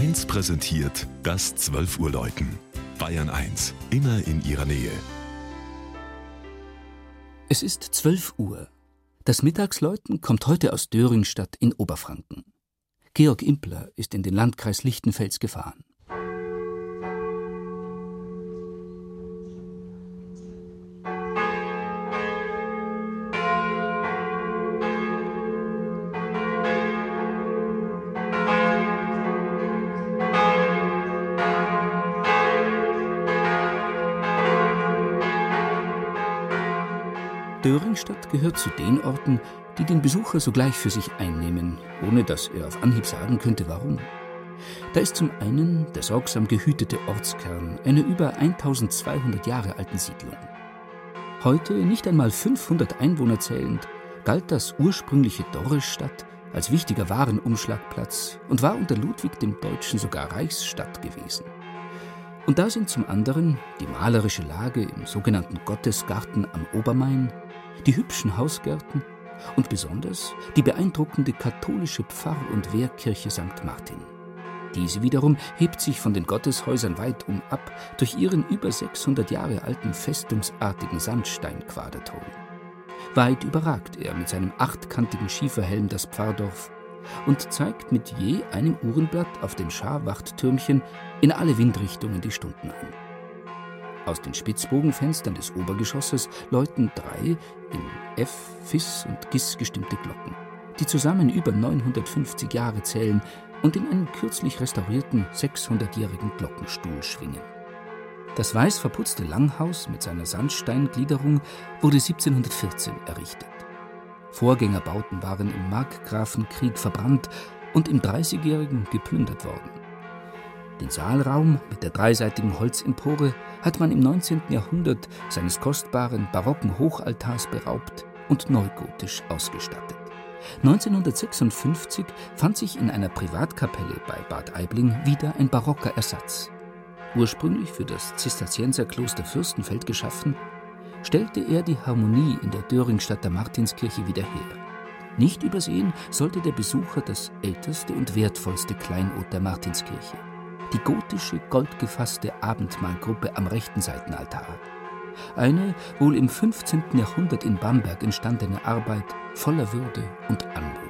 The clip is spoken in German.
1 präsentiert das 12 Uhr Läuten. Bayern 1, immer in ihrer Nähe. Es ist 12 Uhr. Das Mittagsläuten kommt heute aus Döringstadt in Oberfranken. Georg Impler ist in den Landkreis Lichtenfels gefahren. Döringstadt gehört zu den Orten, die den Besucher sogleich für sich einnehmen, ohne dass er auf Anhieb sagen könnte, warum. Da ist zum einen der sorgsam gehütete Ortskern einer über 1200 Jahre alten Siedlung. Heute nicht einmal 500 Einwohner zählend, galt das ursprüngliche Dorrestadt als wichtiger Warenumschlagplatz und war unter Ludwig dem Deutschen sogar Reichsstadt gewesen. Und da sind zum anderen die malerische Lage im sogenannten Gottesgarten am Obermain, die hübschen Hausgärten und besonders die beeindruckende katholische Pfarr- und Wehrkirche St. Martin. Diese wiederum hebt sich von den Gotteshäusern weit um ab durch ihren über 600 Jahre alten festungsartigen Sandsteinquaderturm. Weit überragt er mit seinem achtkantigen Schieferhelm das Pfarrdorf und zeigt mit je einem Uhrenblatt auf dem Scharwachttürmchen in alle Windrichtungen die Stunden an. Aus den Spitzbogenfenstern des Obergeschosses läuten drei in F, Fis und Gis gestimmte Glocken, die zusammen über 950 Jahre zählen und in einem kürzlich restaurierten 600-jährigen Glockenstuhl schwingen. Das weiß verputzte Langhaus mit seiner Sandsteingliederung wurde 1714 errichtet. Vorgängerbauten waren im Markgrafenkrieg verbrannt und im Dreißigjährigen geplündert worden. Den Saalraum mit der dreiseitigen Holzempore hat man im 19. Jahrhundert seines kostbaren barocken Hochaltars beraubt und neugotisch ausgestattet. 1956 fand sich in einer Privatkapelle bei Bad Aibling wieder ein barocker Ersatz. Ursprünglich für das Zisterzienserkloster Fürstenfeld geschaffen, stellte er die Harmonie in der Döringstadter Martinskirche wieder her. Nicht übersehen sollte der Besucher das älteste und wertvollste Kleinod der Martinskirche die gotische, goldgefasste Abendmahlgruppe am rechten Seitenaltar. Eine wohl im 15. Jahrhundert in Bamberg entstandene Arbeit voller Würde und Anmut.